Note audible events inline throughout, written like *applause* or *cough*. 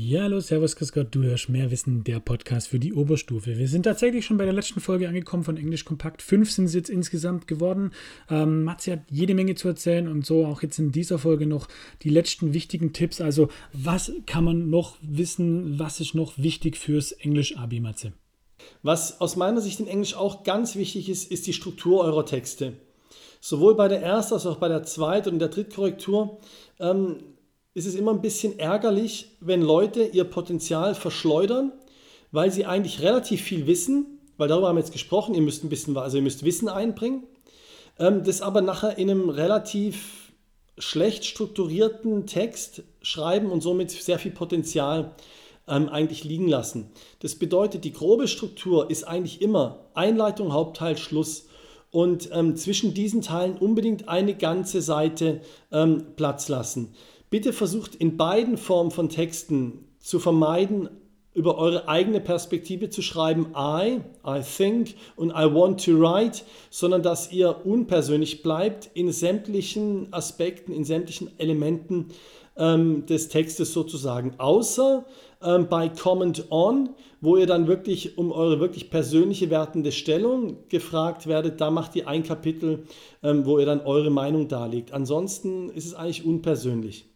Ja, hallo, servus, Chris Gott, du hörst mehr Wissen, der Podcast für die Oberstufe. Wir sind tatsächlich schon bei der letzten Folge angekommen von Englisch Kompakt. Fünf sind es jetzt insgesamt geworden. Ähm, Matze hat jede Menge zu erzählen und so auch jetzt in dieser Folge noch die letzten wichtigen Tipps. Also, was kann man noch wissen? Was ist noch wichtig fürs Englisch-Abi, Matze? Was aus meiner Sicht in Englisch auch ganz wichtig ist, ist die Struktur eurer Texte. Sowohl bei der ersten als auch bei der zweiten und der Drittkorrektur ähm, ist es immer ein bisschen ärgerlich, wenn Leute ihr Potenzial verschleudern, weil sie eigentlich relativ viel wissen, weil darüber haben wir jetzt gesprochen, ihr müsst ein bisschen, also ihr müsst Wissen einbringen, ähm, das aber nachher in einem relativ schlecht strukturierten Text schreiben und somit sehr viel Potenzial ähm, eigentlich liegen lassen. Das bedeutet, die grobe Struktur ist eigentlich immer Einleitung, Hauptteil, Schluss und ähm, zwischen diesen Teilen unbedingt eine ganze Seite Platz lassen. Bitte versucht in beiden Formen von Texten zu vermeiden, über eure eigene Perspektive zu schreiben, I, I think und I want to write, sondern dass ihr unpersönlich bleibt in sämtlichen Aspekten, in sämtlichen Elementen ähm, des Textes sozusagen. Außer ähm, bei Comment On, wo ihr dann wirklich um eure wirklich persönliche wertende Stellung gefragt werdet, da macht ihr ein Kapitel, ähm, wo ihr dann eure Meinung darlegt. Ansonsten ist es eigentlich unpersönlich.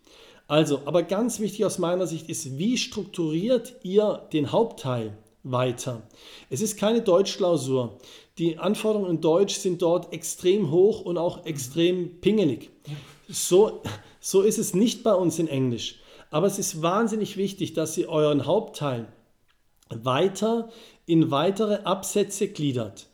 Also, aber ganz wichtig aus meiner Sicht ist, wie strukturiert ihr den Hauptteil weiter? Es ist keine Deutschklausur. Die Anforderungen in Deutsch sind dort extrem hoch und auch extrem pingelig. So, so ist es nicht bei uns in Englisch. Aber es ist wahnsinnig wichtig, dass ihr euren Hauptteil weiter in weitere Absätze gliedert.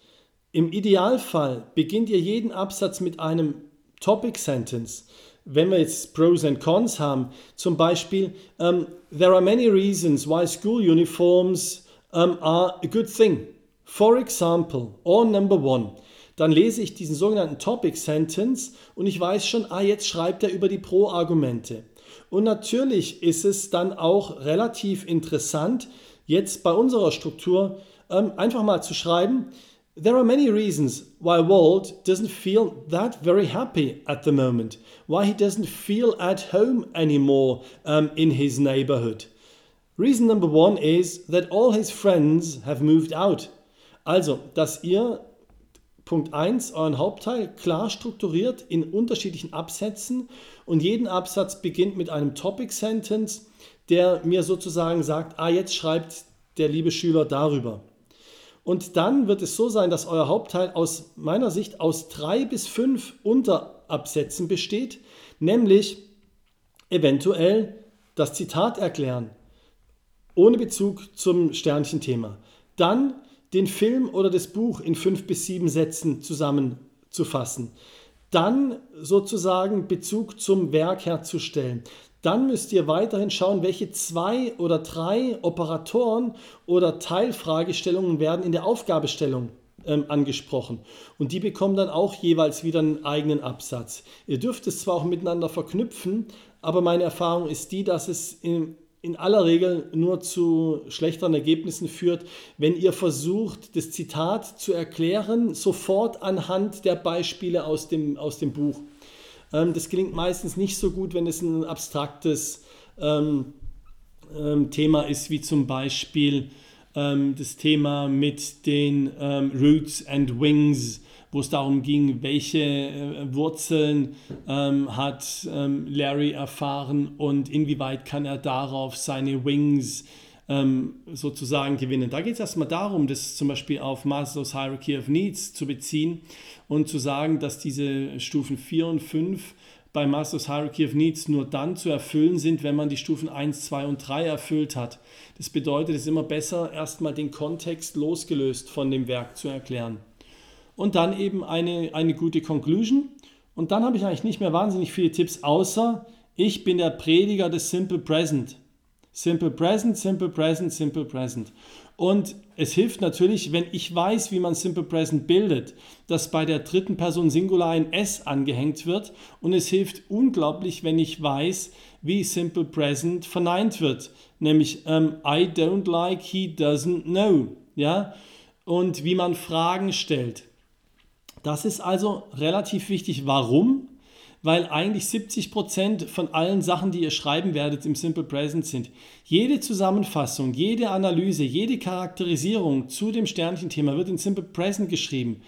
Im Idealfall beginnt ihr jeden Absatz mit einem Topic Sentence wenn wir jetzt Pros and Cons haben, zum Beispiel, um, there are many reasons why school uniforms um, are a good thing. For example, or number one, dann lese ich diesen sogenannten Topic Sentence und ich weiß schon, ah, jetzt schreibt er über die Pro-Argumente. Und natürlich ist es dann auch relativ interessant, jetzt bei unserer Struktur ähm, einfach mal zu schreiben, There are many reasons why Walt doesn't feel that very happy at the moment, why he doesn't feel at home anymore um, in his neighborhood. Reason number one is that all his friends have moved out. Also, dass ihr Punkt 1 euren Hauptteil klar strukturiert in unterschiedlichen Absätzen und jeden Absatz beginnt mit einem Topic Sentence, der mir sozusagen sagt, ah, jetzt schreibt der liebe Schüler darüber. Und dann wird es so sein, dass euer Hauptteil aus meiner Sicht aus drei bis fünf Unterabsätzen besteht, nämlich eventuell das Zitat erklären, ohne Bezug zum Sternchenthema. Dann den Film oder das Buch in fünf bis sieben Sätzen zusammenzufassen. Dann sozusagen Bezug zum Werk herzustellen. Dann müsst ihr weiterhin schauen, welche zwei oder drei Operatoren oder Teilfragestellungen werden in der Aufgabestellung ähm, angesprochen. Und die bekommen dann auch jeweils wieder einen eigenen Absatz. Ihr dürft es zwar auch miteinander verknüpfen, aber meine Erfahrung ist die, dass es in, in aller Regel nur zu schlechteren Ergebnissen führt, wenn ihr versucht, das Zitat zu erklären, sofort anhand der Beispiele aus dem, aus dem Buch. Ähm, das gelingt meistens nicht so gut, wenn es ein abstraktes ähm, ähm, Thema ist, wie zum Beispiel ähm, das Thema mit den ähm, Roots and Wings, wo es darum ging, welche äh, Wurzeln ähm, hat Larry erfahren und inwieweit kann er darauf seine Wings ähm, sozusagen gewinnen. Da geht es erstmal darum, das zum Beispiel auf Maslow's Hierarchy of Needs zu beziehen und zu sagen, dass diese Stufen 4 und 5 bei Maslow's Hierarchy of Needs nur dann zu erfüllen sind, wenn man die Stufen 1, 2 und 3 erfüllt hat. Das bedeutet, es ist immer besser, erstmal den Kontext losgelöst von dem Werk zu erklären. Und dann eben eine, eine gute Conclusion. Und dann habe ich eigentlich nicht mehr wahnsinnig viele Tipps, außer ich bin der Prediger des Simple Present. Simple Present, Simple Present, Simple Present. Und es hilft natürlich, wenn ich weiß, wie man Simple Present bildet, dass bei der dritten Person Singular ein S angehängt wird. Und es hilft unglaublich, wenn ich weiß, wie Simple Present verneint wird. Nämlich um, ähm, I don't like, he doesn't know. Ja? Und wie man Fragen stellt. Das ist also relativ wichtig. Warum? Weil eigentlich 70% von allen Sachen, die ihr schreiben werdet, im Simple Present sind. Jede Zusammenfassung, jede Analyse, jede Charakterisierung zu dem Sternchenthema wird in Simple Present geschrieben.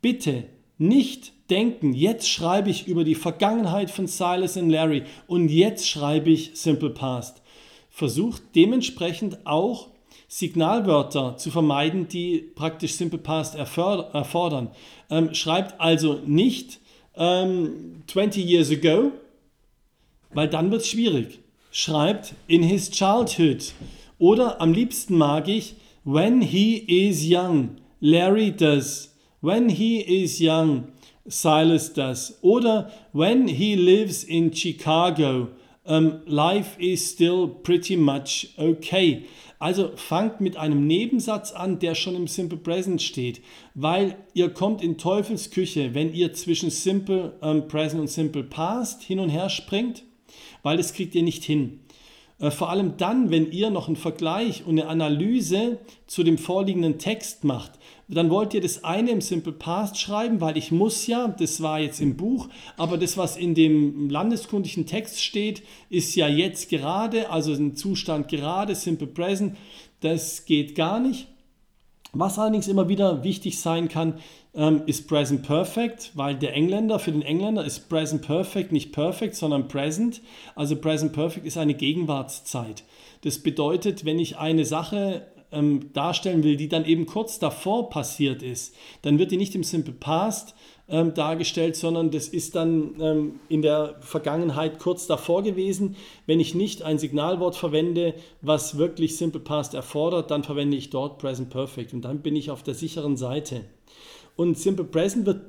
Bitte nicht denken, jetzt schreibe ich über die Vergangenheit von Silas und Larry und jetzt schreibe ich Simple Past. Versucht dementsprechend auch Signalwörter zu vermeiden, die praktisch Simple Past erfordern. Ähm, schreibt also nicht ähm, 20 years ago, weil dann wird es schwierig. Schreibt in his childhood. Oder am liebsten mag ich when he is young. Larry does. When he is young. Silas does. Oder when he lives in Chicago. Um, life is still pretty much okay. Also fangt mit einem Nebensatz an, der schon im Simple Present steht, weil ihr kommt in Teufels Küche, wenn ihr zwischen Simple ähm, Present und Simple Past hin und her springt, weil das kriegt ihr nicht hin. Äh, vor allem dann, wenn ihr noch einen Vergleich und eine Analyse zu dem vorliegenden Text macht, dann wollt ihr das eine im Simple Past schreiben, weil ich muss ja, das war jetzt im Buch, aber das, was in dem landeskundlichen Text steht, ist ja jetzt gerade, also ein Zustand gerade, Simple Present, das geht gar nicht. Was allerdings immer wieder wichtig sein kann, ähm, ist Present Perfect, weil der Engländer, für den Engländer ist Present Perfect nicht Perfect, sondern Present. Also Present Perfect ist eine Gegenwartszeit. Das bedeutet, wenn ich eine Sache ähm, darstellen will, die dann eben kurz davor passiert ist, dann wird die nicht im Simple Past ähm, dargestellt, sondern das ist dann ähm, in der Vergangenheit kurz davor gewesen. Wenn ich nicht ein Signalwort verwende, was wirklich Simple Past erfordert, dann verwende ich dort Present Perfect und dann bin ich auf der sicheren Seite. Und Simple Present wird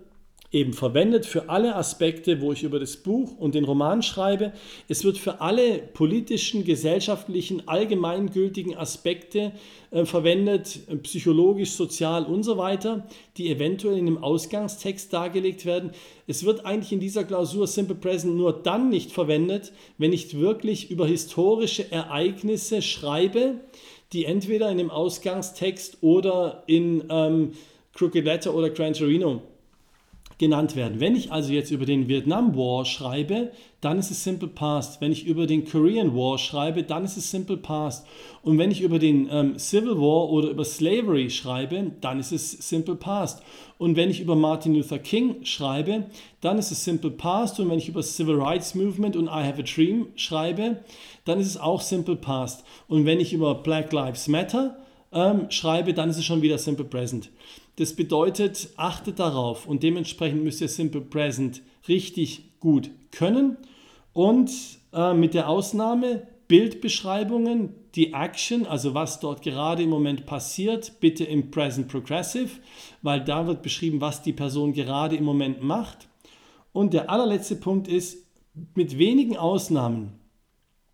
eben verwendet für alle Aspekte, wo ich über das Buch und den Roman schreibe. Es wird für alle politischen, gesellschaftlichen, allgemeingültigen Aspekte äh, verwendet, äh, psychologisch, sozial und so weiter, die eventuell in dem Ausgangstext dargelegt werden. Es wird eigentlich in dieser Klausur Simple Present nur dann nicht verwendet, wenn ich wirklich über historische Ereignisse schreibe, die entweder in dem Ausgangstext oder in ähm, Crooked Letter oder Gran Torino genannt werden. Wenn ich also jetzt über den Vietnam War schreibe, dann ist es Simple Past. Wenn ich über den Korean War schreibe, dann ist es Simple Past. Und wenn ich über den ähm, Civil War oder über Slavery schreibe, dann ist es Simple Past. Und wenn ich über Martin Luther King schreibe, dann ist es Simple Past. Und wenn ich über Civil Rights Movement und I Have a Dream schreibe, dann ist es auch Simple Past. Und wenn ich über Black Lives Matter ähm, schreibe, dann ist es schon wieder Simple Present. Das bedeutet, achtet darauf und dementsprechend müsst ihr Simple Present richtig gut können. Und äh, mit der Ausnahme Bildbeschreibungen, die Action, also was dort gerade im Moment passiert, bitte im Present Progressive, weil da wird beschrieben, was die Person gerade im Moment macht. Und der allerletzte Punkt ist, mit wenigen Ausnahmen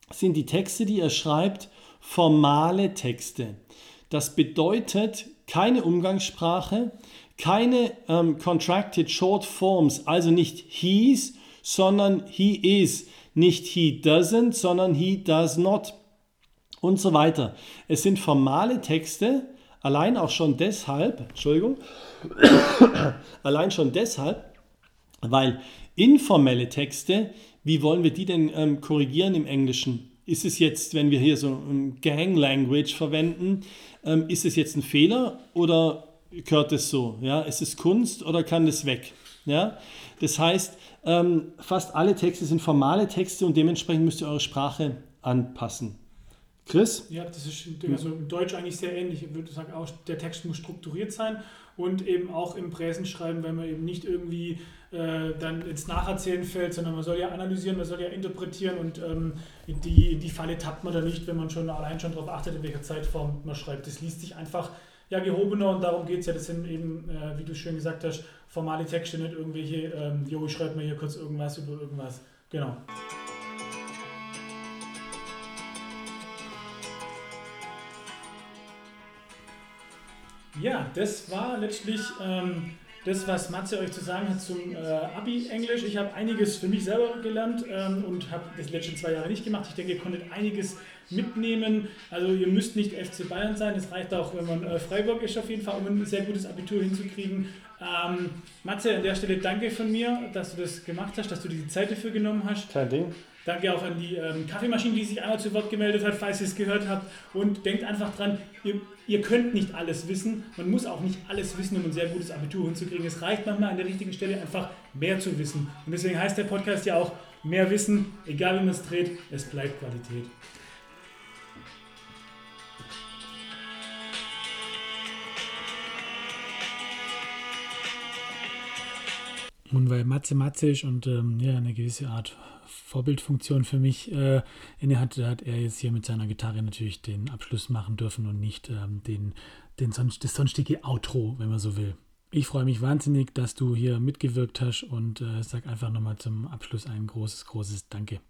sind die Texte, die ihr schreibt, formale Texte. Das bedeutet, keine Umgangssprache, keine ähm, contracted short forms, also nicht he's, sondern he is, nicht he doesn't, sondern he does not und so weiter. Es sind formale Texte, allein auch schon deshalb, Entschuldigung, *coughs* allein schon deshalb, weil informelle Texte, wie wollen wir die denn ähm, korrigieren im Englischen? Ist es jetzt, wenn wir hier so ein Gang Language verwenden, ähm, ist es jetzt ein Fehler oder gehört es so? Ja? Ist es Kunst oder kann das weg? Ja? Das heißt, ähm, fast alle Texte sind formale Texte und dementsprechend müsst ihr eure Sprache anpassen. Chris? Ja, das ist also im Deutsch eigentlich sehr ähnlich. Ich würde sagen, auch der Text muss strukturiert sein und eben auch im Präsenschreiben, wenn man eben nicht irgendwie äh, dann ins Nacherzählen fällt, sondern man soll ja analysieren, man soll ja interpretieren und ähm, in, die, in die Falle tappt man da nicht, wenn man schon allein schon darauf achtet, in welcher Zeitform man schreibt. Das liest sich einfach ja gehobener und darum geht es ja. Das sind eben, äh, wie du schön gesagt hast, formale Texte, nicht irgendwelche, ähm, jo, ich schreibe mir hier kurz irgendwas über irgendwas. Genau. Ja, das war letztlich ähm, das, was Matze euch zu sagen hat zum äh, Abi-Englisch. Ich habe einiges für mich selber gelernt ähm, und habe das letzten zwei Jahre nicht gemacht. Ich denke, ihr konntet einiges mitnehmen. Also ihr müsst nicht FC Bayern sein. Es reicht auch, wenn man äh, Freiburg ist auf jeden Fall, um ein sehr gutes Abitur hinzukriegen. Ähm, Matze, an der Stelle danke von mir, dass du das gemacht hast, dass du dir die Zeit dafür genommen hast. Kein Ding. Danke auch an die ähm, Kaffeemaschine, die sich einmal zu Wort gemeldet hat, falls ihr es gehört habt. Und denkt einfach dran, ihr, ihr, könnt nicht alles wissen. Man muss auch nicht alles wissen, um ein sehr gutes Abitur hinzukriegen. Es reicht manchmal an der richtigen Stelle einfach mehr zu wissen. Und deswegen heißt der Podcast ja auch mehr Wissen, egal wie man es dreht, es bleibt Qualität. Und weil Matze Matze ist und ähm, ja, eine gewisse Art Vorbildfunktion für mich äh, inne hat, hat er jetzt hier mit seiner Gitarre natürlich den Abschluss machen dürfen und nicht ähm, den, den sonst, das sonstige Outro, wenn man so will. Ich freue mich wahnsinnig, dass du hier mitgewirkt hast und äh, sag einfach nochmal zum Abschluss ein großes, großes Danke.